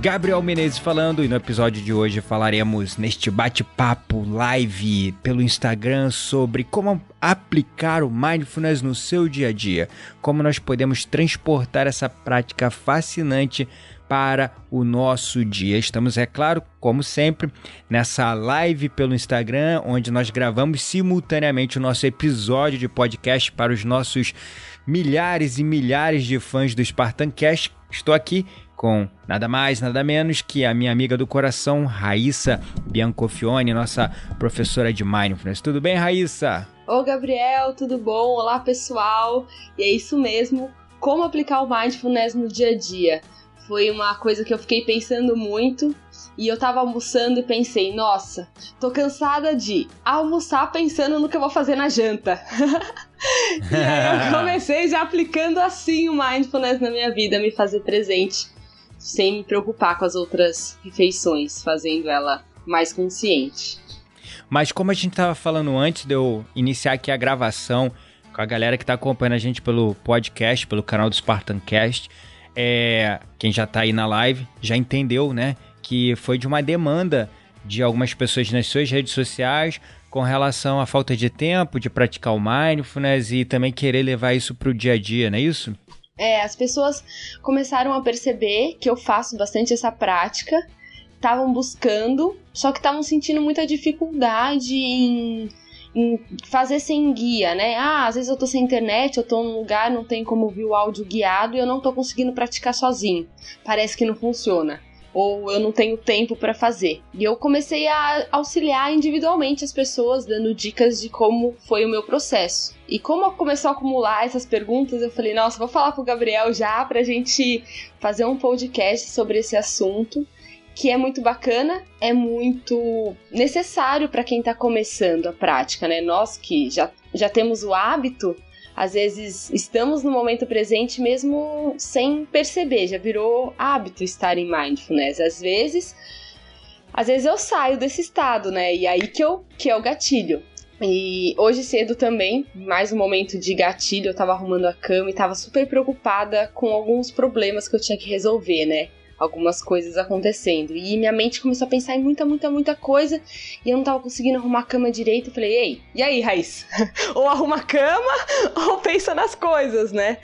Gabriel Menezes falando e no episódio de hoje falaremos neste bate-papo live pelo Instagram sobre como aplicar o mindfulness no seu dia a dia, como nós podemos transportar essa prática fascinante para o nosso dia. Estamos, é claro, como sempre, nessa live pelo Instagram, onde nós gravamos simultaneamente o nosso episódio de podcast para os nossos milhares e milhares de fãs do Spartan Cast. Estou aqui com nada mais, nada menos que a minha amiga do coração, Raíssa Biancofione, nossa professora de Mindfulness. Tudo bem, Raíssa? Ô Gabriel, tudo bom? Olá pessoal! E é isso mesmo, como aplicar o Mindfulness no dia a dia? Foi uma coisa que eu fiquei pensando muito e eu tava almoçando e pensei, nossa, tô cansada de almoçar pensando no que eu vou fazer na janta. e aí eu comecei já aplicando assim o Mindfulness na minha vida, me fazer presente sem me preocupar com as outras refeições, fazendo ela mais consciente. Mas como a gente estava falando antes de eu iniciar aqui a gravação com a galera que está acompanhando a gente pelo podcast, pelo canal do Spartan Cast, é, quem já está aí na live já entendeu, né, que foi de uma demanda de algumas pessoas nas suas redes sociais com relação à falta de tempo de praticar o mindfulness e também querer levar isso para o dia a dia, não é isso? É, as pessoas começaram a perceber que eu faço bastante essa prática, estavam buscando, só que estavam sentindo muita dificuldade em, em, fazer sem guia, né? Ah, às vezes eu tô sem internet, eu tô num lugar, não tem como ouvir o áudio guiado e eu não tô conseguindo praticar sozinho. Parece que não funciona ou eu não tenho tempo para fazer. E eu comecei a auxiliar individualmente as pessoas, dando dicas de como foi o meu processo. E como começou a acumular essas perguntas, eu falei, nossa, vou falar pro Gabriel já pra gente fazer um podcast sobre esse assunto, que é muito bacana, é muito necessário para quem tá começando a prática, né? Nós que já, já temos o hábito, às vezes estamos no momento presente mesmo sem perceber, já virou hábito estar em mindfulness. Às vezes, às vezes eu saio desse estado, né? E aí que eu que é o gatilho. E hoje cedo também, mais um momento de gatilho, eu tava arrumando a cama e tava super preocupada com alguns problemas que eu tinha que resolver, né? Algumas coisas acontecendo. E minha mente começou a pensar em muita, muita, muita coisa e eu não tava conseguindo arrumar a cama direito. Eu falei, ei, e aí, Raiz? ou arruma a cama ou pensa nas coisas, né?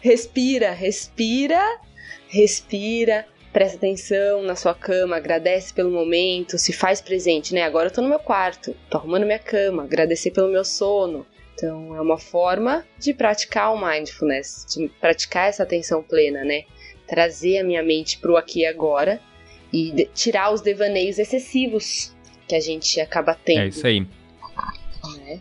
Respira, respira, respira. Presta atenção na sua cama, agradece pelo momento, se faz presente, né? Agora eu tô no meu quarto, tô arrumando minha cama, agradecer pelo meu sono, então, é uma forma de praticar o mindfulness, de praticar essa atenção plena, né? Trazer a minha mente pro aqui e agora e tirar os devaneios excessivos que a gente acaba tendo. É isso aí.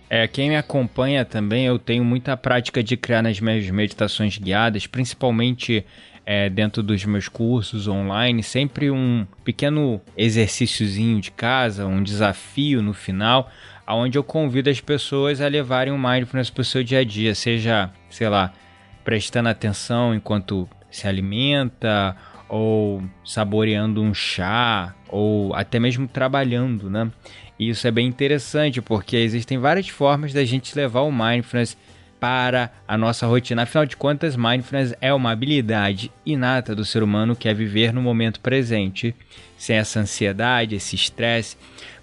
É. é, quem me acompanha também, eu tenho muita prática de criar nas minhas meditações guiadas, principalmente é, dentro dos meus cursos online, sempre um pequeno exercíciozinho de casa, um desafio no final, aonde eu convido as pessoas a levarem o mindfulness para o seu dia a dia, seja, sei lá, prestando atenção enquanto se alimenta ou saboreando um chá ou até mesmo trabalhando, né? E isso é bem interessante porque existem várias formas da gente levar o mindfulness para a nossa rotina. Afinal de contas, mindfulness é uma habilidade inata do ser humano que é viver no momento presente, sem essa ansiedade, esse estresse,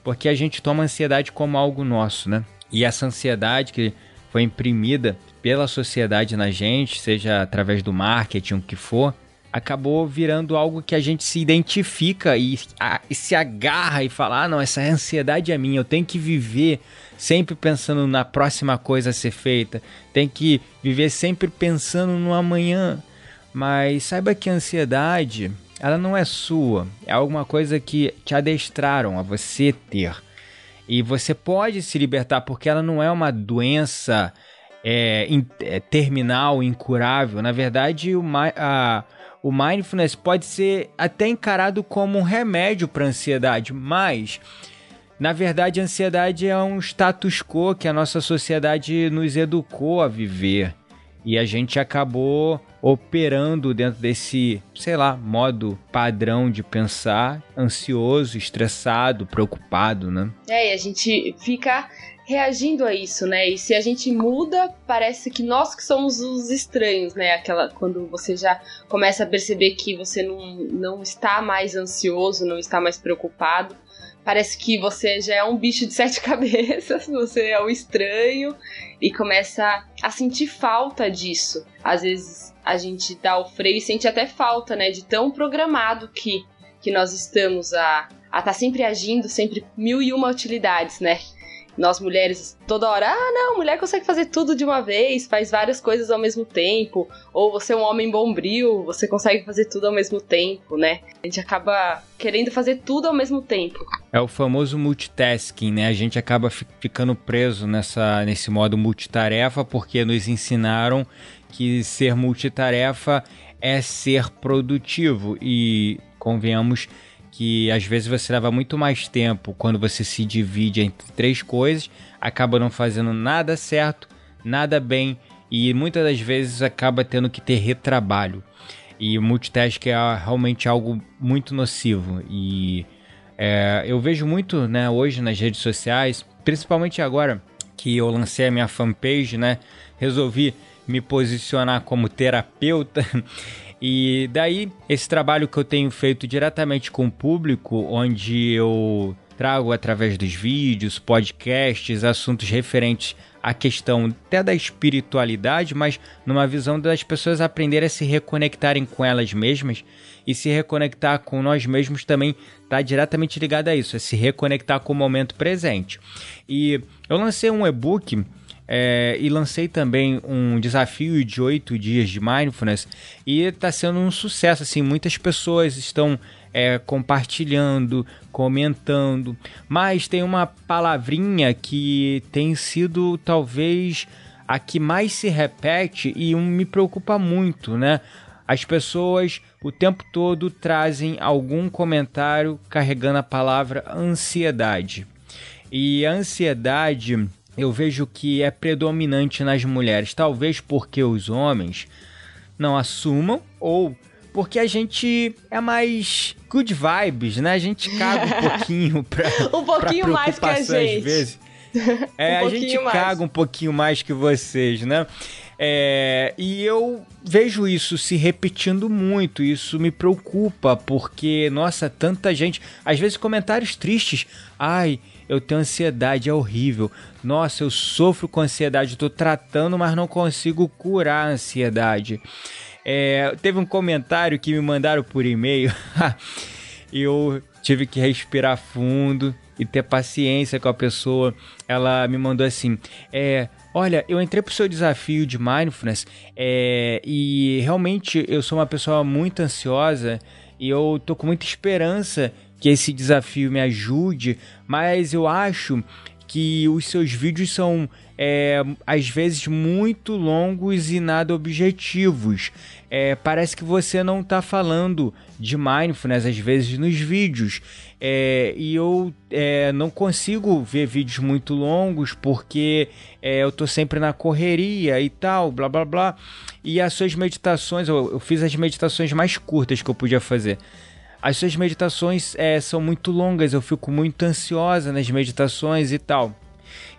porque a gente toma a ansiedade como algo nosso, né? E essa ansiedade que foi imprimida pela sociedade na gente, seja através do marketing, o que for, acabou virando algo que a gente se identifica e, a, e se agarra e fala: ah, não, essa ansiedade é minha, eu tenho que viver sempre pensando na próxima coisa a ser feita, tem que viver sempre pensando no amanhã. Mas saiba que a ansiedade, ela não é sua, é alguma coisa que te adestraram a você ter. E você pode se libertar porque ela não é uma doença é, in, é, terminal, incurável. Na verdade, o, a, o mindfulness pode ser até encarado como um remédio para ansiedade, mas na verdade a ansiedade é um status quo que a nossa sociedade nos educou a viver e a gente acabou operando dentro desse, sei lá, modo padrão de pensar, ansioso, estressado, preocupado, né? É, e a gente fica reagindo a isso, né? E se a gente muda, parece que nós que somos os estranhos, né? Aquela quando você já começa a perceber que você não, não está mais ansioso, não está mais preocupado. Parece que você já é um bicho de sete cabeças, você é o estranho e começa a sentir falta disso. Às vezes a gente dá o freio e sente até falta, né? De tão programado que, que nós estamos a estar tá sempre agindo, sempre mil e uma utilidades, né? Nós mulheres toda hora, ah, não, mulher consegue fazer tudo de uma vez, faz várias coisas ao mesmo tempo, ou você é um homem bombril, você consegue fazer tudo ao mesmo tempo, né? A gente acaba querendo fazer tudo ao mesmo tempo. É o famoso multitasking, né? A gente acaba ficando preso nessa, nesse modo multitarefa porque nos ensinaram que ser multitarefa é ser produtivo e convenhamos que às vezes você leva muito mais tempo quando você se divide entre três coisas, acaba não fazendo nada certo, nada bem e muitas das vezes acaba tendo que ter retrabalho. E o multitask é realmente algo muito nocivo e é, eu vejo muito né, hoje nas redes sociais, principalmente agora que eu lancei a minha fanpage, né, resolvi me posicionar como terapeuta E daí, esse trabalho que eu tenho feito diretamente com o público, onde eu trago através dos vídeos, podcasts, assuntos referentes à questão até da espiritualidade, mas numa visão das pessoas aprenderem a se reconectarem com elas mesmas e se reconectar com nós mesmos também está diretamente ligado a isso, a se reconectar com o momento presente. E eu lancei um e-book é, e lancei também um desafio de oito dias de mindfulness e está sendo um sucesso. Assim, muitas pessoas estão é, compartilhando, comentando, mas tem uma palavrinha que tem sido talvez a que mais se repete e um me preocupa muito, né? As pessoas o tempo todo trazem algum comentário carregando a palavra ansiedade. E a ansiedade eu vejo que é predominante nas mulheres. Talvez porque os homens não assumam ou porque a gente é mais good vibes, né? A gente caga um pouquinho pra. um pouquinho pra mais que a gente. Às vezes. É, um a gente mais. caga um pouquinho mais que vocês, né? É, e eu vejo isso se repetindo muito, isso me preocupa, porque, nossa, tanta gente. Às vezes comentários tristes. Ai, eu tenho ansiedade, é horrível. Nossa, eu sofro com ansiedade, estou tratando, mas não consigo curar a ansiedade. É, teve um comentário que me mandaram por e-mail eu tive que respirar fundo e ter paciência com a pessoa. Ela me mandou assim: é, Olha, eu entrei pro seu desafio de mindfulness é, e realmente eu sou uma pessoa muito ansiosa e eu tô com muita esperança que esse desafio me ajude, mas eu acho que os seus vídeos são é, às vezes muito longos e nada objetivos. É, parece que você não está falando de mindfulness às vezes nos vídeos. É, e eu é, não consigo ver vídeos muito longos porque é, eu estou sempre na correria e tal, blá blá blá. E as suas meditações, eu, eu fiz as meditações mais curtas que eu podia fazer. As suas meditações é, são muito longas, eu fico muito ansiosa nas meditações e tal.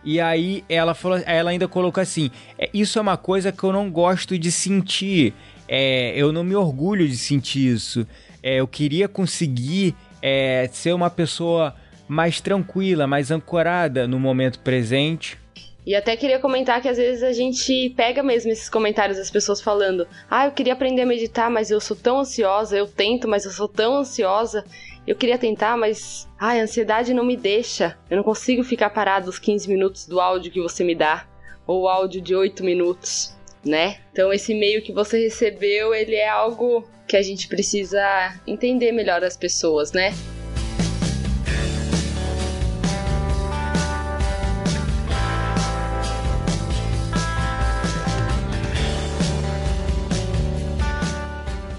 E aí ela falou, ela ainda colocou assim: é, isso é uma coisa que eu não gosto de sentir. É, eu não me orgulho de sentir isso. É, eu queria conseguir é, ser uma pessoa mais tranquila, mais ancorada no momento presente. E até queria comentar que às vezes a gente pega mesmo esses comentários das pessoas falando: Ah, eu queria aprender a meditar, mas eu sou tão ansiosa, eu tento, mas eu sou tão ansiosa. Eu queria tentar, mas ai, a ansiedade não me deixa. Eu não consigo ficar parado os 15 minutos do áudio que você me dá, ou áudio de 8 minutos, né? Então esse e-mail que você recebeu, ele é algo que a gente precisa entender melhor as pessoas, né?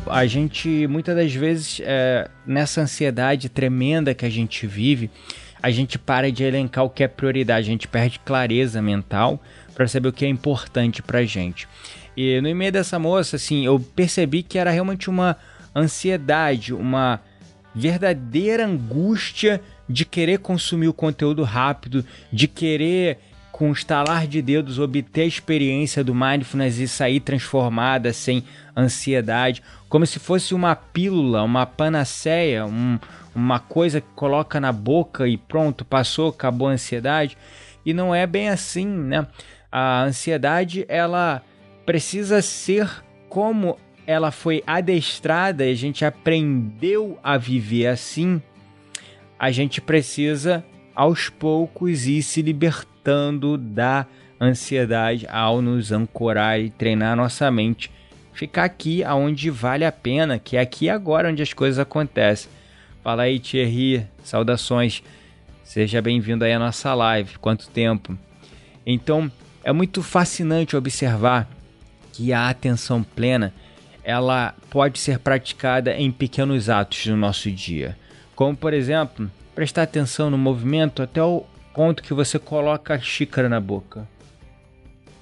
A gente, muitas das vezes, é, nessa ansiedade tremenda que a gente vive, a gente para de elencar o que é prioridade, a gente perde clareza mental para saber o que é importante pra gente. E no e-mail dessa moça, assim, eu percebi que era realmente uma ansiedade, uma verdadeira angústia de querer consumir o conteúdo rápido, de querer com estalar de dedos obter a experiência do mindfulness e sair transformada sem ansiedade, como se fosse uma pílula, uma panaceia, um, uma coisa que coloca na boca e pronto, passou, acabou a ansiedade. E não é bem assim, né? A ansiedade, ela precisa ser como ela foi adestrada, a gente aprendeu a viver assim. A gente precisa aos poucos ir se libertando da ansiedade ao nos ancorar e treinar nossa mente. Ficar aqui aonde vale a pena, que é aqui agora onde as coisas acontecem. Fala aí, Thierry, saudações. Seja bem-vindo aí à nossa live. Quanto tempo? Então, é muito fascinante observar que a atenção plena ela pode ser praticada em pequenos atos no nosso dia. Como, por exemplo, prestar atenção no movimento até o ponto que você coloca a xícara na boca.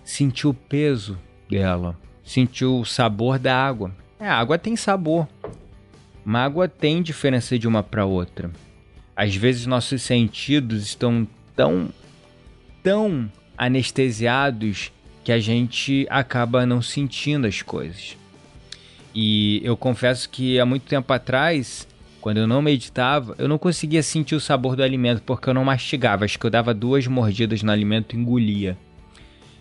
Sentir o peso dela, sentir o sabor da água. É, a água tem sabor. Uma água tem diferença de uma para outra. Às vezes nossos sentidos estão tão tão anestesiados que a gente acaba não sentindo as coisas. E eu confesso que há muito tempo atrás quando eu não meditava, eu não conseguia sentir o sabor do alimento porque eu não mastigava. Acho que eu dava duas mordidas no alimento e engolia.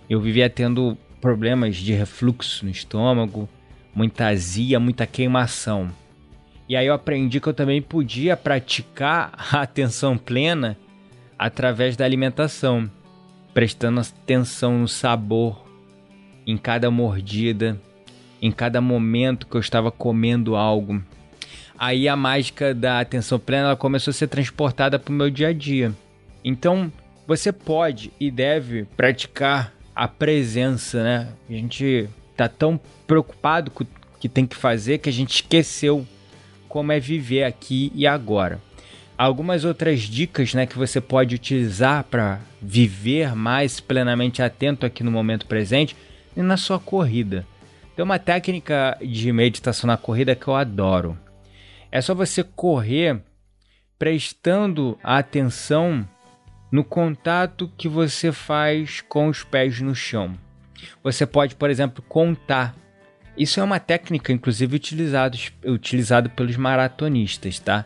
Eu vivia tendo problemas de refluxo no estômago, muita azia, muita queimação. E aí eu aprendi que eu também podia praticar a atenção plena através da alimentação, prestando atenção no sabor, em cada mordida, em cada momento que eu estava comendo algo aí a mágica da atenção plena ela começou a ser transportada para o meu dia a dia. Então, você pode e deve praticar a presença, né? A gente tá tão preocupado com o que tem que fazer que a gente esqueceu como é viver aqui e agora. Algumas outras dicas, né, que você pode utilizar para viver mais plenamente atento aqui no momento presente e na sua corrida. Tem uma técnica de meditação na corrida que eu adoro. É só você correr prestando atenção no contato que você faz com os pés no chão. Você pode, por exemplo, contar. Isso é uma técnica, inclusive, utilizada utilizado pelos maratonistas, tá?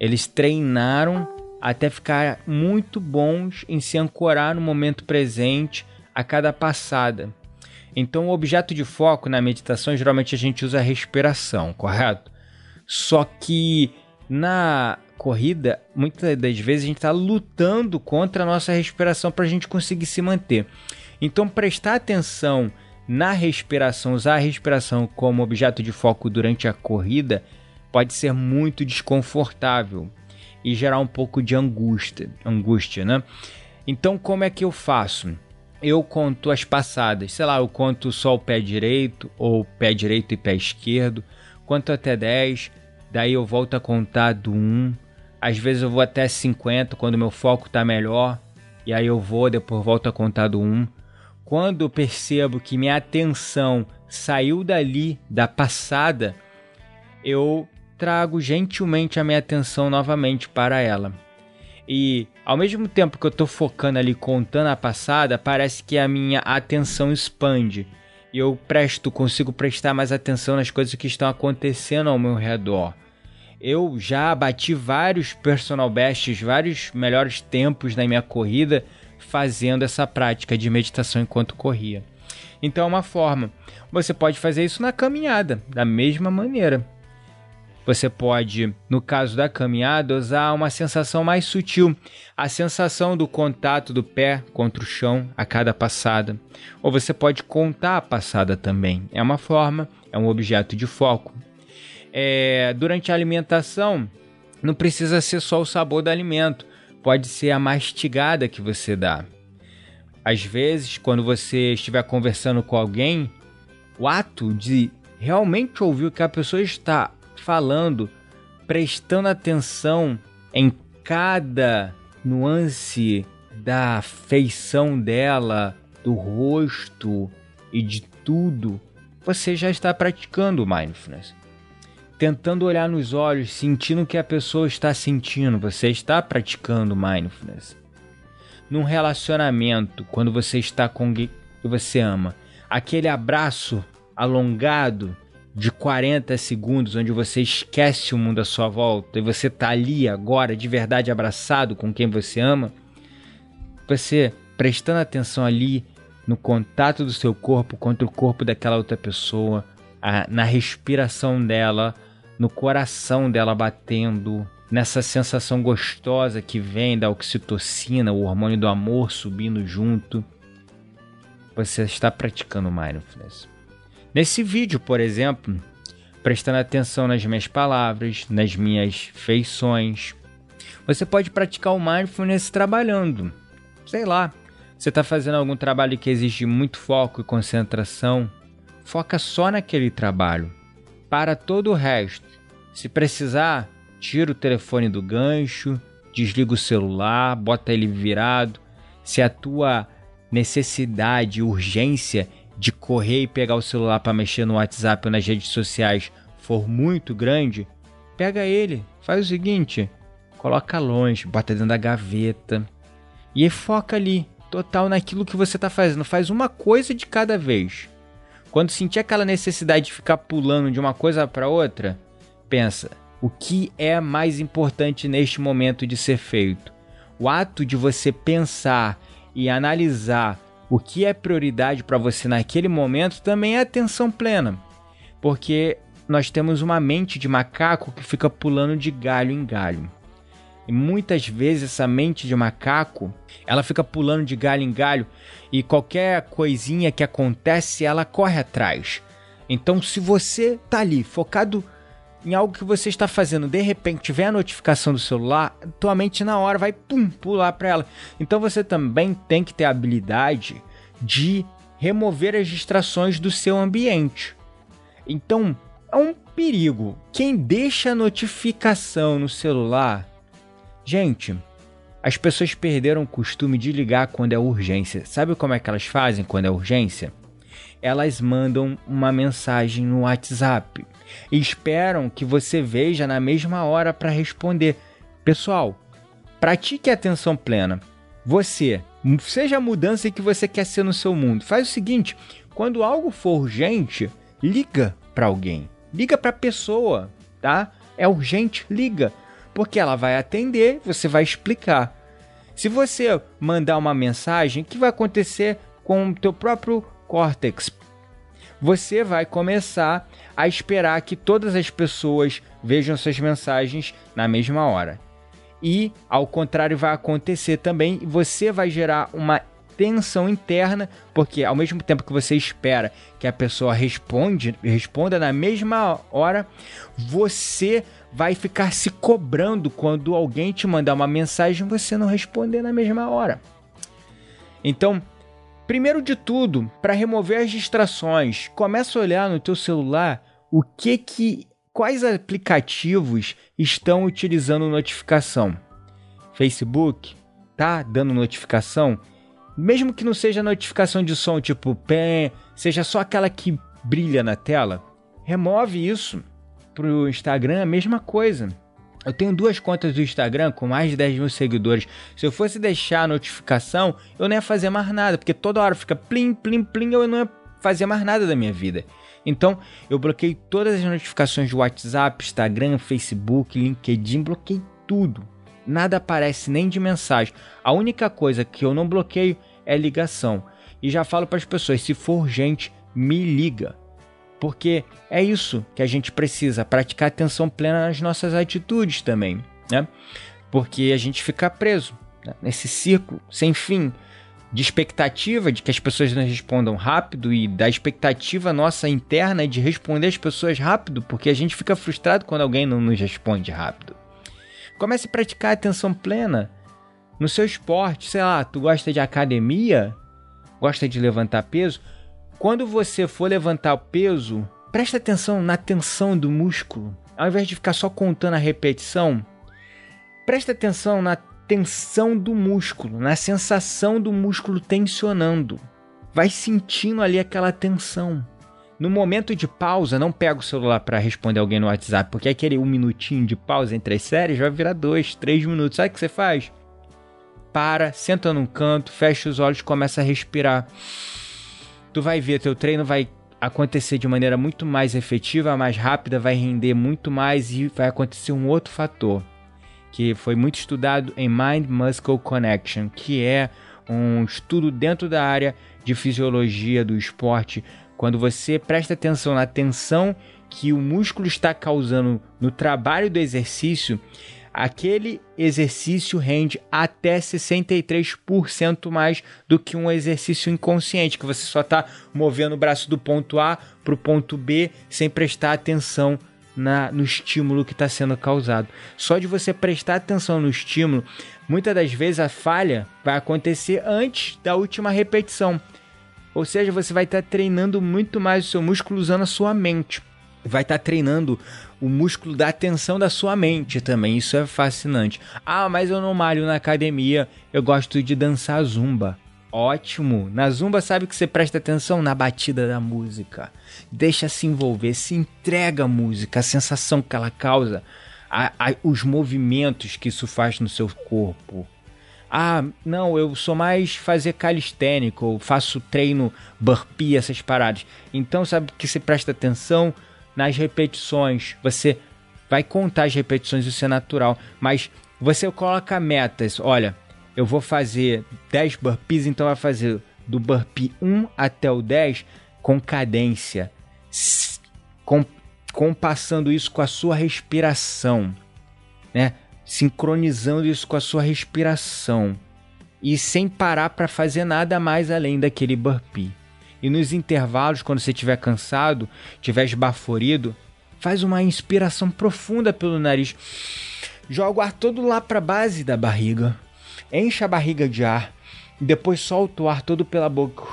Eles treinaram até ficar muito bons em se ancorar no momento presente a cada passada. Então, o objeto de foco na meditação, geralmente a gente usa a respiração, correto? Só que na corrida, muitas das vezes a gente está lutando contra a nossa respiração para a gente conseguir se manter. Então, prestar atenção na respiração, usar a respiração como objeto de foco durante a corrida, pode ser muito desconfortável e gerar um pouco de angústia, angústia, né? Então, como é que eu faço? Eu conto as passadas, sei lá, eu conto só o pé direito ou pé direito e pé esquerdo, conto até 10, daí eu volto a contar do 1. Às vezes eu vou até 50 quando meu foco está melhor, e aí eu vou, depois volto a contar do 1. Quando eu percebo que minha atenção saiu dali, da passada, eu trago gentilmente a minha atenção novamente para ela. E ao mesmo tempo que eu estou focando ali contando a passada, parece que a minha atenção expande e eu presto, consigo prestar mais atenção nas coisas que estão acontecendo ao meu redor eu já bati vários personal bests, vários melhores tempos na minha corrida fazendo essa prática de meditação enquanto corria. Então é uma forma. Você pode fazer isso na caminhada, da mesma maneira. Você pode, no caso da caminhada, usar uma sensação mais sutil, a sensação do contato do pé contra o chão a cada passada. Ou você pode contar a passada também. É uma forma, é um objeto de foco. É, durante a alimentação, não precisa ser só o sabor do alimento, pode ser a mastigada que você dá. Às vezes, quando você estiver conversando com alguém, o ato de realmente ouvir o que a pessoa está falando, prestando atenção em cada nuance da feição dela, do rosto e de tudo, você já está praticando mindfulness. Tentando olhar nos olhos, sentindo o que a pessoa está sentindo, você está praticando mindfulness. Num relacionamento, quando você está com alguém que você ama, aquele abraço alongado de 40 segundos, onde você esquece o mundo à sua volta e você está ali agora, de verdade abraçado com quem você ama, você prestando atenção ali no contato do seu corpo contra o corpo daquela outra pessoa, a, na respiração dela, no coração dela batendo, nessa sensação gostosa que vem da oxitocina, o hormônio do amor subindo junto. Você está praticando mindfulness. Nesse vídeo, por exemplo, prestando atenção nas minhas palavras, nas minhas feições, você pode praticar o mindfulness trabalhando. Sei lá, você está fazendo algum trabalho que exige muito foco e concentração, foca só naquele trabalho. Para todo o resto. Se precisar, tira o telefone do gancho, desliga o celular, bota ele virado. Se a tua necessidade, urgência de correr e pegar o celular para mexer no WhatsApp ou nas redes sociais for muito grande, pega ele, faz o seguinte, coloca longe, bota dentro da gaveta e foca ali, total naquilo que você está fazendo, faz uma coisa de cada vez. Quando sentir aquela necessidade de ficar pulando de uma coisa para outra, pensa, o que é mais importante neste momento de ser feito? O ato de você pensar e analisar o que é prioridade para você naquele momento também é atenção plena, porque nós temos uma mente de macaco que fica pulando de galho em galho. E muitas vezes essa mente de macaco, ela fica pulando de galho em galho e qualquer coisinha que acontece, ela corre atrás. Então, se você tá ali focado em algo que você está fazendo, de repente tiver a notificação do celular, tua mente na hora vai pum, pular para ela. Então você também tem que ter a habilidade de remover as distrações do seu ambiente. Então, é um perigo. Quem deixa a notificação no celular, gente, as pessoas perderam o costume de ligar quando é urgência. Sabe como é que elas fazem quando é urgência? Elas mandam uma mensagem no WhatsApp e esperam que você veja na mesma hora para responder. Pessoal, pratique a atenção plena. Você, seja a mudança que você quer ser no seu mundo. Faz o seguinte: quando algo for urgente, liga para alguém, liga para a pessoa, tá? É urgente, liga, porque ela vai atender, você vai explicar. Se você mandar uma mensagem, o que vai acontecer com o teu próprio córtex? Você vai começar a esperar que todas as pessoas vejam suas mensagens na mesma hora. E ao contrário vai acontecer também, você vai gerar uma tensão interna, porque ao mesmo tempo que você espera que a pessoa responde, responda na mesma hora, você vai ficar se cobrando quando alguém te mandar uma mensagem você não responder na mesma hora. Então, primeiro de tudo, para remover as distrações, começa a olhar no teu celular o que que quais aplicativos estão utilizando notificação. Facebook tá dando notificação, mesmo que não seja notificação de som tipo pé, seja só aquela que brilha na tela, remove isso. Pro Instagram a mesma coisa. Eu tenho duas contas do Instagram com mais de 10 mil seguidores. Se eu fosse deixar a notificação, eu não ia fazer mais nada, porque toda hora fica plim, plim, plim, eu não ia fazer mais nada da minha vida. Então, eu bloqueei todas as notificações do WhatsApp, Instagram, Facebook, LinkedIn, bloqueei tudo. Nada aparece nem de mensagem. A única coisa que eu não bloqueio é ligação. E já falo para as pessoas, se for urgente, me liga. Porque é isso que a gente precisa, praticar atenção plena nas nossas atitudes também, né? Porque a gente fica preso né? nesse círculo sem fim de expectativa de que as pessoas nos respondam rápido e da expectativa nossa interna de responder as pessoas rápido, porque a gente fica frustrado quando alguém não nos responde rápido. Comece a praticar atenção plena no seu esporte, sei lá, tu gosta de academia, gosta de levantar peso, quando você for levantar o peso, preste atenção na tensão do músculo. Ao invés de ficar só contando a repetição, preste atenção na tensão do músculo, na sensação do músculo tensionando. Vai sentindo ali aquela tensão. No momento de pausa, não pega o celular para responder alguém no WhatsApp, porque aquele um minutinho de pausa entre as séries vai virar dois, três minutos. Sabe o que você faz? Para, senta num canto, fecha os olhos, começa a respirar. Tu vai ver, teu treino vai acontecer de maneira muito mais efetiva, mais rápida, vai render muito mais e vai acontecer um outro fator que foi muito estudado em Mind Muscle Connection, que é um estudo dentro da área de fisiologia do esporte. Quando você presta atenção na tensão que o músculo está causando no trabalho do exercício, aquele exercício rende até 63% mais do que um exercício inconsciente, que você só está movendo o braço do ponto A para o ponto B sem prestar atenção na, no estímulo que está sendo causado. Só de você prestar atenção no estímulo, muitas das vezes a falha vai acontecer antes da última repetição. Ou seja, você vai estar tá treinando muito mais o seu músculo usando a sua mente. Vai estar tá treinando o músculo da atenção da sua mente também. Isso é fascinante. Ah, mas eu não malho na academia, eu gosto de dançar zumba. Ótimo! Na zumba, sabe que você presta atenção na batida da música. Deixa se envolver, se entrega à música, a sensação que ela causa, a, a, os movimentos que isso faz no seu corpo. Ah, não, eu sou mais fazer calistênico, faço treino burpee, essas paradas. Então, sabe que você presta atenção nas repetições. Você vai contar as repetições, isso é natural. Mas você coloca metas. Olha, eu vou fazer 10 burpees, então vai fazer do burpee 1 até o 10 com cadência, com, compassando isso com a sua respiração, né? Sincronizando isso com a sua respiração e sem parar para fazer nada mais além daquele burpee. E nos intervalos, quando você estiver cansado, estiver esbaforido, faz uma inspiração profunda pelo nariz. Joga o ar todo lá para a base da barriga enche a barriga de ar e depois solta o ar todo pela boca.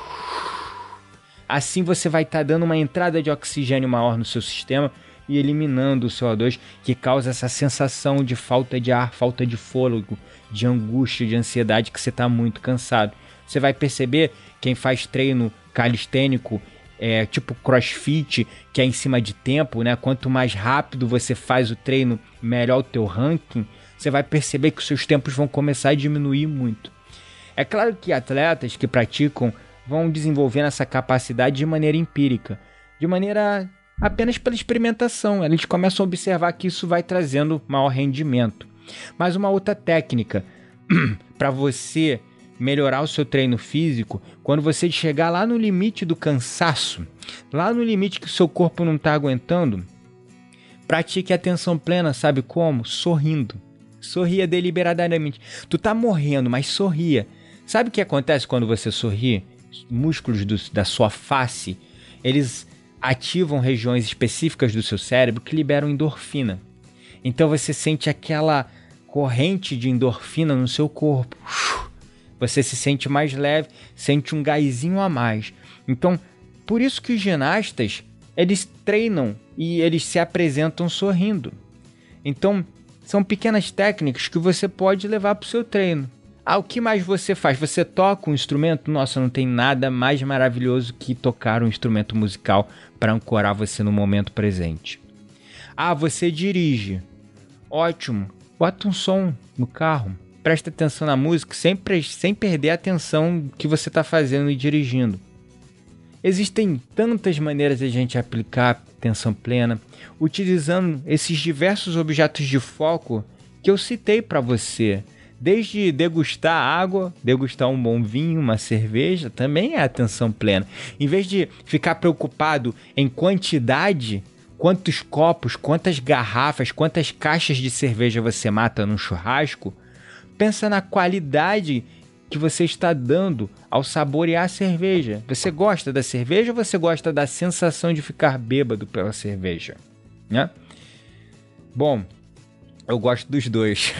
Assim você vai estar tá dando uma entrada de oxigênio maior no seu sistema e eliminando o CO2 que causa essa sensação de falta de ar, falta de fôlego, de angústia, de ansiedade que você está muito cansado. Você vai perceber quem faz treino calistênico é, tipo crossfit, que é em cima de tempo, né? Quanto mais rápido você faz o treino, melhor o teu ranking você vai perceber que os seus tempos vão começar a diminuir muito. É claro que atletas que praticam vão desenvolvendo essa capacidade de maneira empírica, de maneira apenas pela experimentação. Eles começam a observar que isso vai trazendo maior rendimento. Mas uma outra técnica para você melhorar o seu treino físico, quando você chegar lá no limite do cansaço, lá no limite que o seu corpo não está aguentando, pratique atenção plena, sabe como? Sorrindo. Sorria deliberadamente. Tu tá morrendo, mas sorria. Sabe o que acontece quando você sorri? Os músculos do, da sua face, eles ativam regiões específicas do seu cérebro que liberam endorfina. Então você sente aquela corrente de endorfina no seu corpo. Você se sente mais leve, sente um gásinho a mais. Então, por isso que os ginastas, eles treinam e eles se apresentam sorrindo. Então, são pequenas técnicas que você pode levar para o seu treino. Ah, o que mais você faz? Você toca um instrumento? Nossa, não tem nada mais maravilhoso que tocar um instrumento musical para ancorar você no momento presente. Ah, você dirige. Ótimo. Bota um som no carro. Presta atenção na música sempre, sem perder a atenção que você está fazendo e dirigindo. Existem tantas maneiras de a gente aplicar atenção plena, utilizando esses diversos objetos de foco que eu citei para você. Desde degustar água, degustar um bom vinho, uma cerveja, também é atenção plena. Em vez de ficar preocupado em quantidade, quantos copos, quantas garrafas, quantas caixas de cerveja você mata num churrasco, pensa na qualidade que você está dando ao saborear a cerveja. Você gosta da cerveja ou você gosta da sensação de ficar bêbado pela cerveja? Né? Bom, eu gosto dos dois.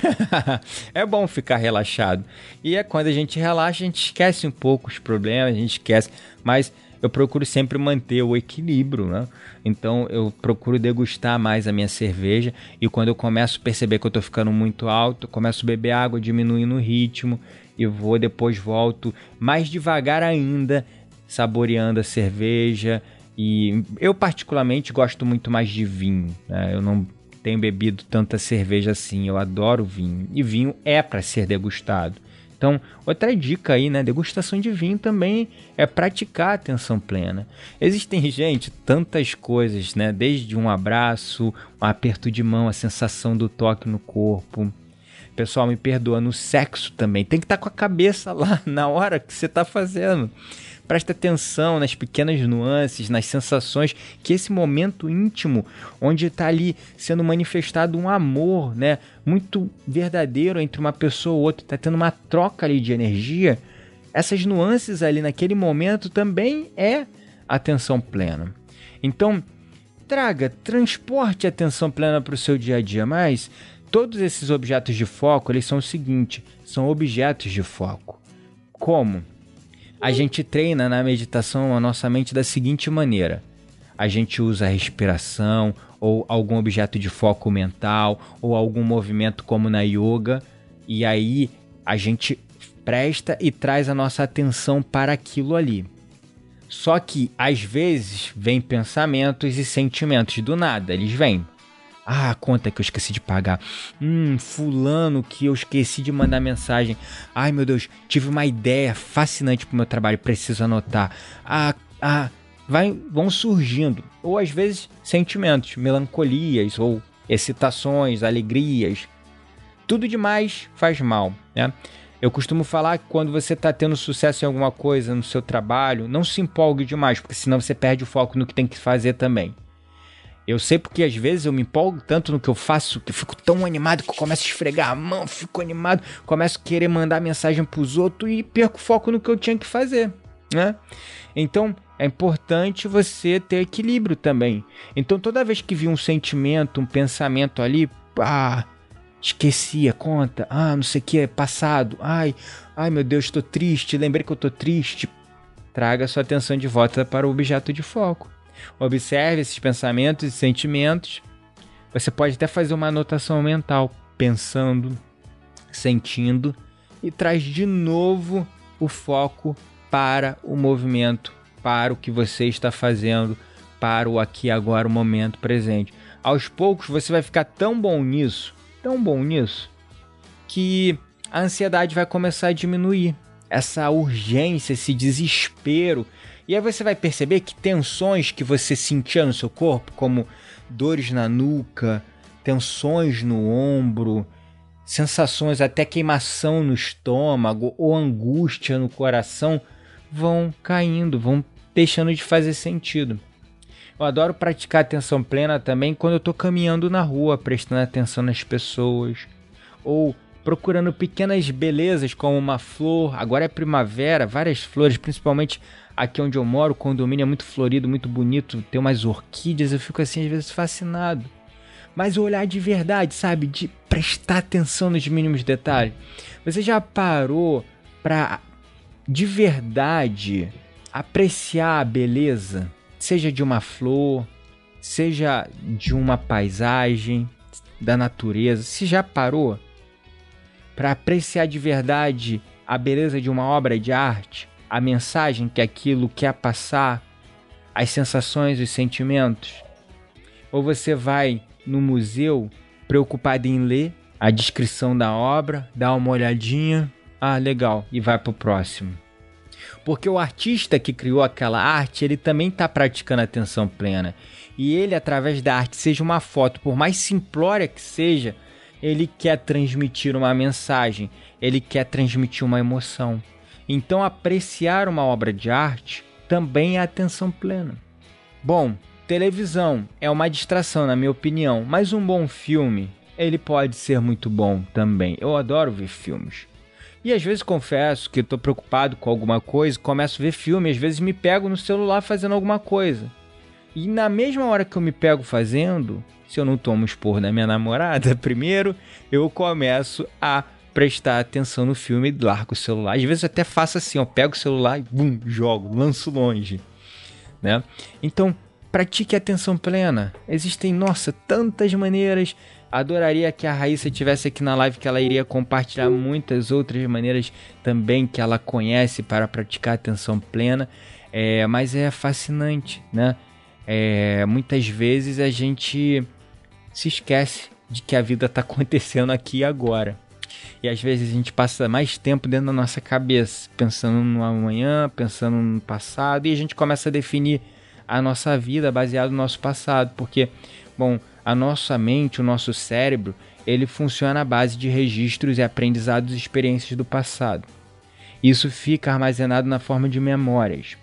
é bom ficar relaxado. E é quando a gente relaxa, a gente esquece um pouco os problemas, a gente esquece. Mas eu procuro sempre manter o equilíbrio, né? Então eu procuro degustar mais a minha cerveja. E quando eu começo a perceber que eu tô ficando muito alto, começo a beber água, diminuindo o ritmo. E vou, depois volto mais devagar ainda, saboreando a cerveja. E eu, particularmente, gosto muito mais de vinho. Né? Eu não tenho bebido tanta cerveja assim. Eu adoro vinho. E vinho é para ser degustado. Então, outra dica aí, né? Degustação de vinho também é praticar atenção plena. Existem, gente, tantas coisas, né? Desde um abraço, um aperto de mão, a sensação do toque no corpo. Pessoal, me perdoa, no sexo também. Tem que estar tá com a cabeça lá na hora que você está fazendo. Presta atenção nas pequenas nuances, nas sensações que esse momento íntimo, onde está ali sendo manifestado um amor, né, muito verdadeiro entre uma pessoa ou outra, está tendo uma troca ali de energia. Essas nuances ali naquele momento também é atenção plena. Então, traga, transporte a atenção plena para o seu dia a dia, mas todos esses objetos de foco, eles são o seguinte, são objetos de foco. Como? A gente treina na meditação a nossa mente da seguinte maneira: a gente usa a respiração ou algum objeto de foco mental ou algum movimento como na yoga e aí a gente presta e traz a nossa atenção para aquilo ali. Só que às vezes vem pensamentos e sentimentos do nada, eles vêm. Ah, a conta que eu esqueci de pagar. Hum, fulano que eu esqueci de mandar mensagem. Ai, meu Deus, tive uma ideia fascinante pro meu trabalho, preciso anotar. Ah, ah, vai, vão surgindo. Ou às vezes sentimentos, melancolias ou excitações, alegrias. Tudo demais faz mal, né? Eu costumo falar que quando você está tendo sucesso em alguma coisa no seu trabalho, não se empolgue demais, porque senão você perde o foco no que tem que fazer também. Eu sei porque às vezes eu me empolgo tanto no que eu faço que eu fico tão animado que eu começo a esfregar a mão, fico animado, começo a querer mandar mensagem pros outros e perco foco no que eu tinha que fazer, né? Então é importante você ter equilíbrio também. Então toda vez que vi um sentimento, um pensamento ali, ah, esqueci a conta, ah, não sei o que, é passado, ai, ai meu Deus, estou triste, lembrei que eu estou triste, traga sua atenção de volta para o objeto de foco. Observe esses pensamentos e sentimentos. Você pode até fazer uma anotação mental, pensando, sentindo, e traz de novo o foco para o movimento, para o que você está fazendo, para o aqui, agora, o momento presente. Aos poucos você vai ficar tão bom nisso, tão bom nisso, que a ansiedade vai começar a diminuir. Essa urgência, esse desespero e aí você vai perceber que tensões que você sentia no seu corpo, como dores na nuca, tensões no ombro, sensações até queimação no estômago ou angústia no coração, vão caindo, vão deixando de fazer sentido. Eu adoro praticar atenção plena também quando eu estou caminhando na rua, prestando atenção nas pessoas, ou procurando pequenas belezas como uma flor. Agora é primavera, várias flores, principalmente aqui onde eu moro, o condomínio é muito florido, muito bonito, tem umas orquídeas, eu fico assim às vezes fascinado. Mas olhar de verdade, sabe? De prestar atenção nos mínimos detalhes. Você já parou para de verdade apreciar a beleza, seja de uma flor, seja de uma paisagem, da natureza? Você já parou para apreciar de verdade a beleza de uma obra de arte? a mensagem que aquilo quer passar, as sensações, os sentimentos? Ou você vai no museu preocupado em ler a descrição da obra, dar uma olhadinha, ah, legal, e vai pro próximo? Porque o artista que criou aquela arte, ele também está praticando atenção plena. E ele, através da arte, seja uma foto, por mais simplória que seja, ele quer transmitir uma mensagem, ele quer transmitir uma emoção. Então, apreciar uma obra de arte também é atenção plena. Bom, televisão é uma distração, na minha opinião, mas um bom filme, ele pode ser muito bom também. Eu adoro ver filmes. E às vezes confesso que estou preocupado com alguma coisa, começo a ver filme, às vezes me pego no celular fazendo alguma coisa. E na mesma hora que eu me pego fazendo, se eu não tomo expor da minha namorada, primeiro eu começo a prestar atenção no filme e largo o celular. Às vezes eu até faço assim, eu pego o celular e bum, jogo, lanço longe, né? Então, pratique atenção plena. Existem, nossa, tantas maneiras. Adoraria que a Raíssa tivesse aqui na live que ela iria compartilhar muitas outras maneiras também que ela conhece para praticar atenção plena. É, mas é fascinante, né? É, muitas vezes a gente se esquece de que a vida está acontecendo aqui e agora. E às vezes a gente passa mais tempo dentro da nossa cabeça, pensando no amanhã, pensando no passado, e a gente começa a definir a nossa vida baseado no nosso passado, porque, bom, a nossa mente, o nosso cérebro, ele funciona à base de registros e aprendizados e experiências do passado. Isso fica armazenado na forma de memórias.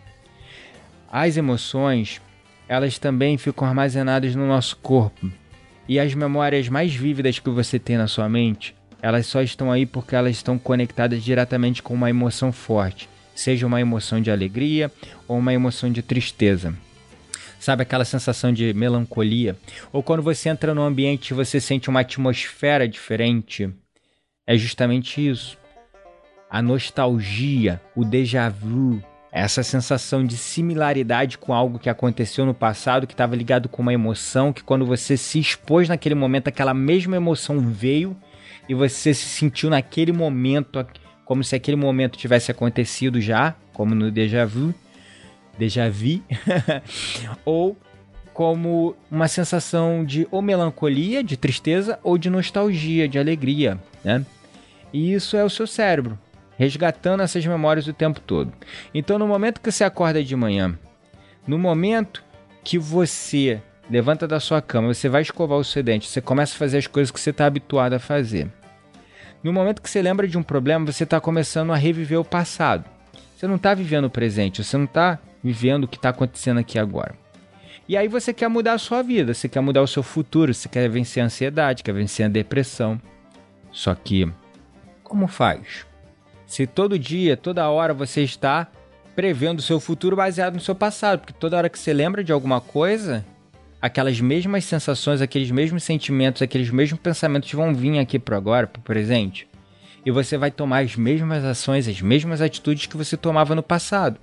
As emoções, elas também ficam armazenadas no nosso corpo. E as memórias mais vívidas que você tem na sua mente, elas só estão aí porque elas estão conectadas diretamente com uma emoção forte, seja uma emoção de alegria ou uma emoção de tristeza. Sabe aquela sensação de melancolia? Ou quando você entra num ambiente e você sente uma atmosfera diferente? É justamente isso. A nostalgia, o déjà vu, essa sensação de similaridade com algo que aconteceu no passado, que estava ligado com uma emoção, que quando você se expôs naquele momento, aquela mesma emoção veio e você se sentiu naquele momento como se aquele momento tivesse acontecido já, como no déjà vu, déjà vu, ou como uma sensação de ou melancolia, de tristeza, ou de nostalgia, de alegria, né? E isso é o seu cérebro resgatando essas memórias o tempo todo. Então, no momento que você acorda de manhã, no momento que você levanta da sua cama, você vai escovar o seu dente, você começa a fazer as coisas que você está habituado a fazer. No momento que você lembra de um problema, você está começando a reviver o passado. Você não está vivendo o presente, você não está vivendo o que está acontecendo aqui agora. E aí você quer mudar a sua vida, você quer mudar o seu futuro, você quer vencer a ansiedade, quer vencer a depressão. Só que, como faz? Se todo dia, toda hora você está prevendo o seu futuro baseado no seu passado, porque toda hora que você lembra de alguma coisa, aquelas mesmas sensações, aqueles mesmos sentimentos, aqueles mesmos pensamentos vão vir aqui para agora, para o presente. E você vai tomar as mesmas ações, as mesmas atitudes que você tomava no passado.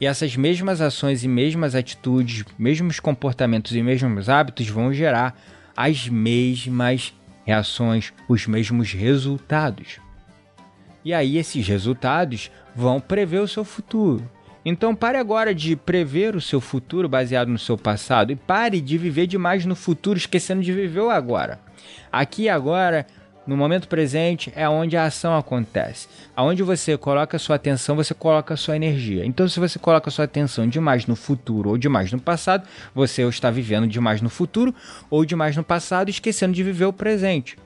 E essas mesmas ações e mesmas atitudes, mesmos comportamentos e mesmos hábitos vão gerar as mesmas reações, os mesmos resultados. E aí esses resultados vão prever o seu futuro. Então pare agora de prever o seu futuro baseado no seu passado e pare de viver demais no futuro esquecendo de viver o agora. Aqui agora, no momento presente, é onde a ação acontece. Aonde você coloca sua atenção, você coloca sua energia. Então se você coloca sua atenção demais no futuro ou demais no passado, você está vivendo demais no futuro ou demais no passado, esquecendo de viver o presente.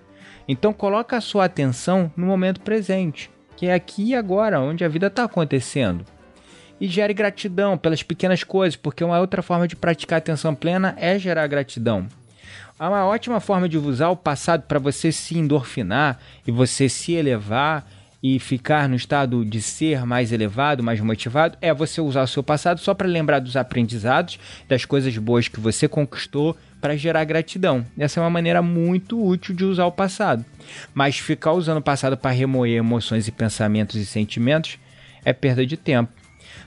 Então coloca a sua atenção no momento presente, que é aqui e agora, onde a vida está acontecendo. E gere gratidão pelas pequenas coisas, porque uma outra forma de praticar atenção plena é gerar gratidão. É uma ótima forma de usar o passado para você se endorfinar e você se elevar e ficar no estado de ser mais elevado, mais motivado, é você usar o seu passado só para lembrar dos aprendizados, das coisas boas que você conquistou, para gerar gratidão. Essa é uma maneira muito útil de usar o passado. Mas ficar usando o passado para remoer emoções e pensamentos e sentimentos é perda de tempo.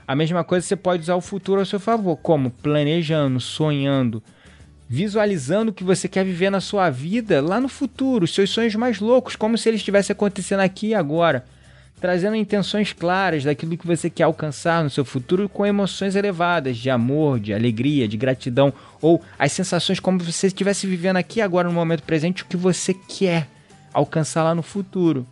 A mesma coisa você pode usar o futuro ao seu favor, como planejando, sonhando, visualizando o que você quer viver na sua vida lá no futuro, os seus sonhos mais loucos, como se eles estivessem acontecendo aqui e agora trazendo intenções claras daquilo que você quer alcançar no seu futuro com emoções elevadas de amor, de alegria, de gratidão ou as sensações como se você estivesse vivendo aqui agora no momento presente o que você quer alcançar lá no futuro.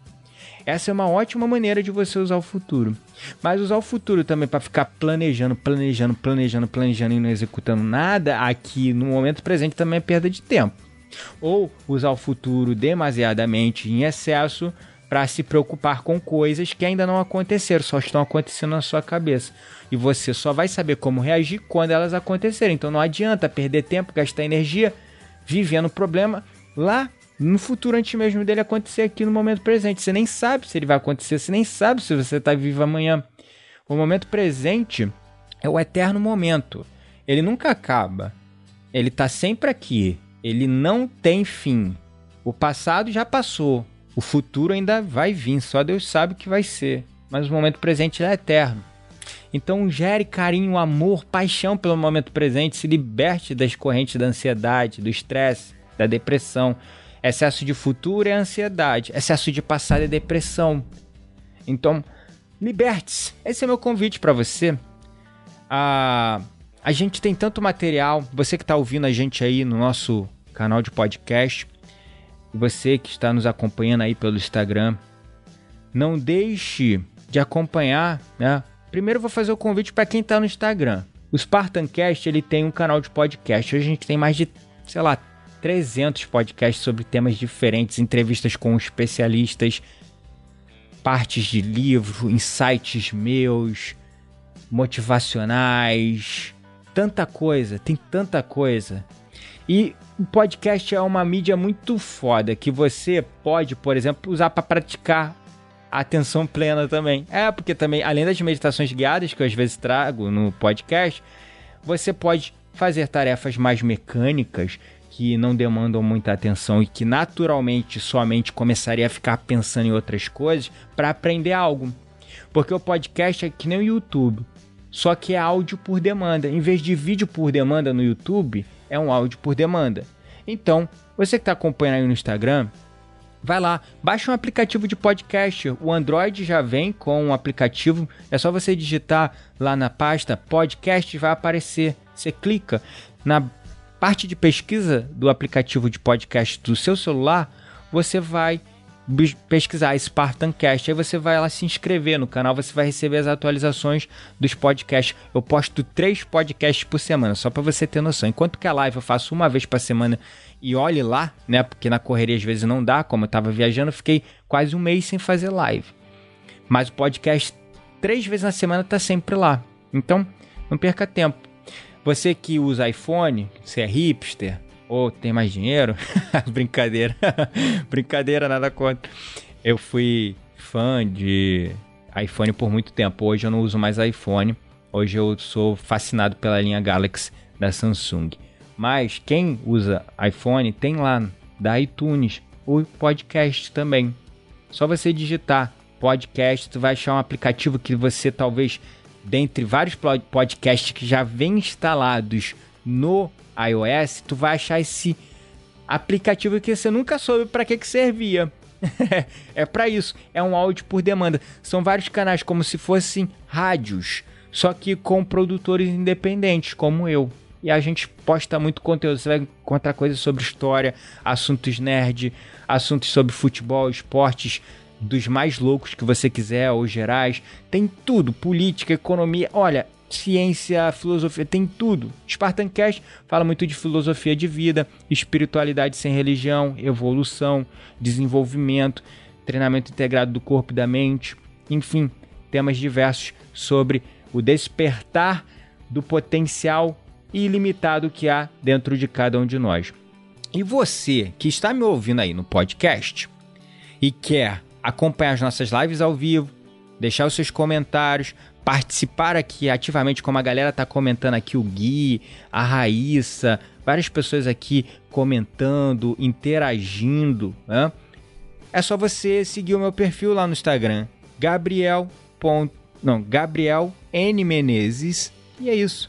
Essa é uma ótima maneira de você usar o futuro. Mas usar o futuro também para ficar planejando, planejando, planejando, planejando e não executando nada aqui no momento presente também é perda de tempo. Ou usar o futuro demasiadamente em excesso para se preocupar com coisas que ainda não aconteceram, só estão acontecendo na sua cabeça. E você só vai saber como reagir quando elas acontecerem. Então não adianta perder tempo, gastar energia vivendo o problema lá no futuro antes mesmo dele acontecer aqui no momento presente. Você nem sabe se ele vai acontecer, você nem sabe se você está vivo amanhã. O momento presente é o eterno momento. Ele nunca acaba. Ele está sempre aqui. Ele não tem fim. O passado já passou. O futuro ainda vai vir, só Deus sabe o que vai ser. Mas o momento presente é eterno. Então gere carinho, amor, paixão pelo momento presente, se liberte das correntes da ansiedade, do estresse, da depressão. Excesso de futuro é ansiedade, excesso de passado é depressão. Então, liberte-se. Esse é meu convite para você. A, a gente tem tanto material, você que está ouvindo a gente aí no nosso canal de podcast, você que está nos acompanhando aí pelo Instagram, não deixe de acompanhar, né? Primeiro vou fazer o convite para quem está no Instagram. O Spartancast ele tem um canal de podcast. Hoje a gente tem mais de, sei lá, 300 podcasts sobre temas diferentes, entrevistas com especialistas, partes de livro, insights meus, motivacionais, tanta coisa, tem tanta coisa. E o podcast é uma mídia muito foda que você pode, por exemplo, usar para praticar atenção plena também. É, porque também, além das meditações guiadas que eu às vezes trago no podcast, você pode fazer tarefas mais mecânicas que não demandam muita atenção e que naturalmente sua mente começaria a ficar pensando em outras coisas para aprender algo. Porque o podcast é que nem o YouTube, só que é áudio por demanda. Em vez de vídeo por demanda no YouTube, é um áudio por demanda. Então, você que está acompanhando aí no Instagram, vai lá, baixa um aplicativo de podcast. O Android já vem com um aplicativo, é só você digitar lá na pasta podcast, vai aparecer. Você clica na parte de pesquisa do aplicativo de podcast do seu celular, você vai pesquisar Spartancast, aí você vai lá se inscrever no canal, você vai receber as atualizações dos podcasts. Eu posto três podcasts por semana, só para você ter noção. Enquanto que a live eu faço uma vez por semana e olhe lá, né? Porque na correria às vezes não dá, como eu tava viajando, eu fiquei quase um mês sem fazer live. Mas o podcast três vezes na semana tá sempre lá. Então, não perca tempo. Você que usa iPhone, você é hipster, ou tem mais dinheiro? Brincadeira. Brincadeira, nada contra. Eu fui fã de iPhone por muito tempo. Hoje eu não uso mais iPhone. Hoje eu sou fascinado pela linha Galaxy da Samsung. Mas quem usa iPhone tem lá da iTunes o podcast também. Só você digitar podcast, tu vai achar um aplicativo que você talvez dentre vários podcasts que já vem instalados no iOS, tu vai achar esse aplicativo que você nunca soube para que, que servia. é para isso, é um áudio por demanda. São vários canais como se fossem rádios, só que com produtores independentes, como eu. E a gente posta muito conteúdo. Você vai encontrar coisas sobre história, assuntos nerd, assuntos sobre futebol, esportes dos mais loucos que você quiser ou gerais. Tem tudo, política, economia. Olha, ciência, filosofia, tem tudo. Spartan Cash fala muito de filosofia de vida, espiritualidade sem religião, evolução, desenvolvimento, treinamento integrado do corpo e da mente, enfim, temas diversos sobre o despertar do potencial ilimitado que há dentro de cada um de nós. E você que está me ouvindo aí no podcast e quer acompanhar as nossas lives ao vivo, deixar os seus comentários, participar aqui ativamente, como a galera tá comentando aqui, o Gui, a Raíssa, várias pessoas aqui comentando, interagindo, né? É só você seguir o meu perfil lá no Instagram, Gabriel. Não, Gabriel N Menezes. E é isso.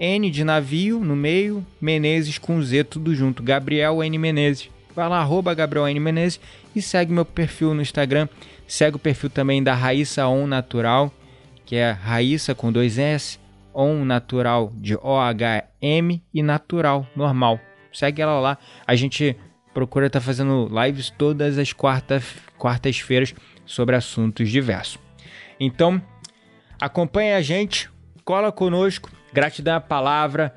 N de navio no meio, Menezes com Z tudo junto. Gabriel N Menezes. Vai lá, arroba Gabriel N Menezes e segue meu perfil no Instagram. Segue o perfil também da Raíssa On Natural que é Raíssa com dois S, On Natural de O-H-M e Natural, normal. Segue ela lá. A gente procura estar tá fazendo lives todas as quarta, quartas-feiras sobre assuntos diversos. Então, acompanhe a gente, cola conosco, gratidão à palavra,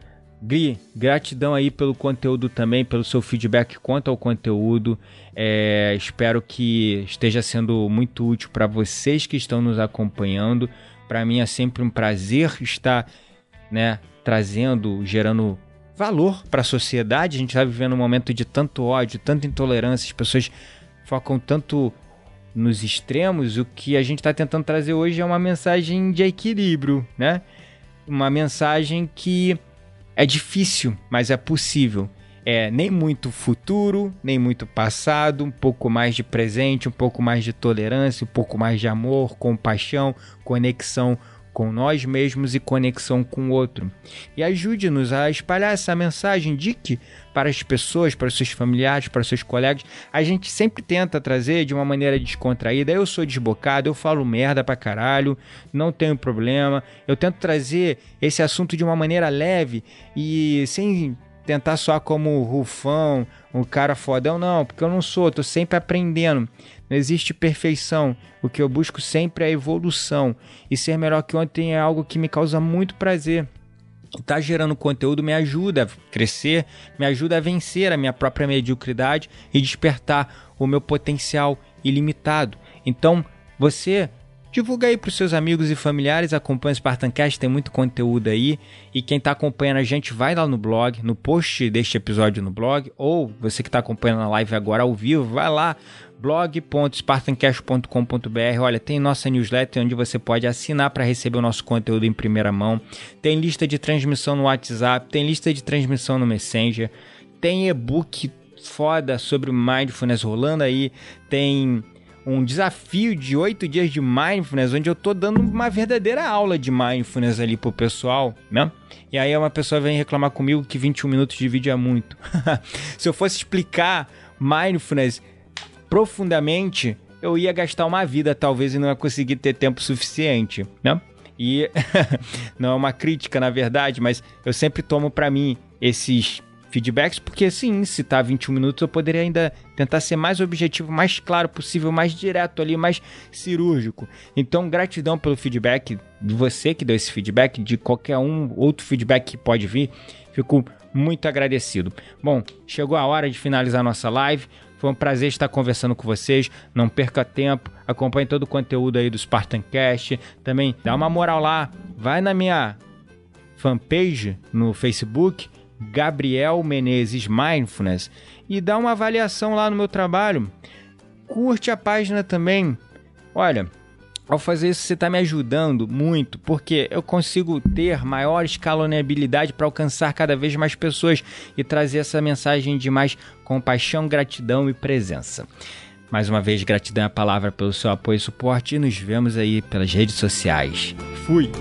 Gri, gratidão aí pelo conteúdo também, pelo seu feedback quanto ao conteúdo. É, espero que esteja sendo muito útil para vocês que estão nos acompanhando. Para mim é sempre um prazer estar, né, trazendo, gerando valor para a sociedade. A gente está vivendo um momento de tanto ódio, tanta intolerância, as pessoas focam tanto nos extremos. O que a gente está tentando trazer hoje é uma mensagem de equilíbrio, né? Uma mensagem que é difícil, mas é possível. É nem muito futuro, nem muito passado, um pouco mais de presente, um pouco mais de tolerância, um pouco mais de amor, compaixão, conexão com nós mesmos e conexão com o outro. E ajude-nos a espalhar essa mensagem, indique para as pessoas, para os seus familiares, para os seus colegas. A gente sempre tenta trazer de uma maneira descontraída. Eu sou desbocado, eu falo merda pra caralho, não tenho problema. Eu tento trazer esse assunto de uma maneira leve e sem tentar soar como rufão, um cara fodão, não, porque eu não sou, tô sempre aprendendo. Não existe perfeição. O que eu busco sempre é evolução. E ser melhor que ontem é algo que me causa muito prazer. Tá gerando conteúdo me ajuda a crescer, me ajuda a vencer a minha própria mediocridade e despertar o meu potencial ilimitado. Então, você Divulga aí para os seus amigos e familiares, acompanha o Spartancast, tem muito conteúdo aí. E quem está acompanhando a gente, vai lá no blog, no post deste episódio no blog, ou você que está acompanhando a live agora ao vivo, vai lá, blog.spartancast.com.br. Olha, tem nossa newsletter onde você pode assinar para receber o nosso conteúdo em primeira mão. Tem lista de transmissão no WhatsApp, tem lista de transmissão no Messenger, tem e-book foda sobre mindfulness rolando aí, tem um desafio de oito dias de mindfulness, onde eu tô dando uma verdadeira aula de mindfulness ali pro pessoal, né? E aí uma pessoa vem reclamar comigo que 21 minutos de vídeo é muito. Se eu fosse explicar mindfulness profundamente, eu ia gastar uma vida talvez e não ia conseguir ter tempo suficiente, né? E não é uma crítica, na verdade, mas eu sempre tomo para mim esses feedbacks, porque sim, se tá 21 minutos, eu poderia ainda tentar ser mais objetivo, mais claro possível, mais direto ali, mais cirúrgico. Então, gratidão pelo feedback de você que deu esse feedback, de qualquer um outro feedback que pode vir. Fico muito agradecido. Bom, chegou a hora de finalizar nossa live. Foi um prazer estar conversando com vocês. Não perca tempo. Acompanhe todo o conteúdo aí do Spartancast. Também dá uma moral lá. Vai na minha fanpage no Facebook Gabriel Menezes Mindfulness e dá uma avaliação lá no meu trabalho. Curte a página também. Olha, ao fazer isso você está me ajudando muito, porque eu consigo ter maior escalonabilidade para alcançar cada vez mais pessoas e trazer essa mensagem de mais compaixão, gratidão e presença. Mais uma vez, gratidão à palavra pelo seu apoio e suporte e nos vemos aí pelas redes sociais. Fui!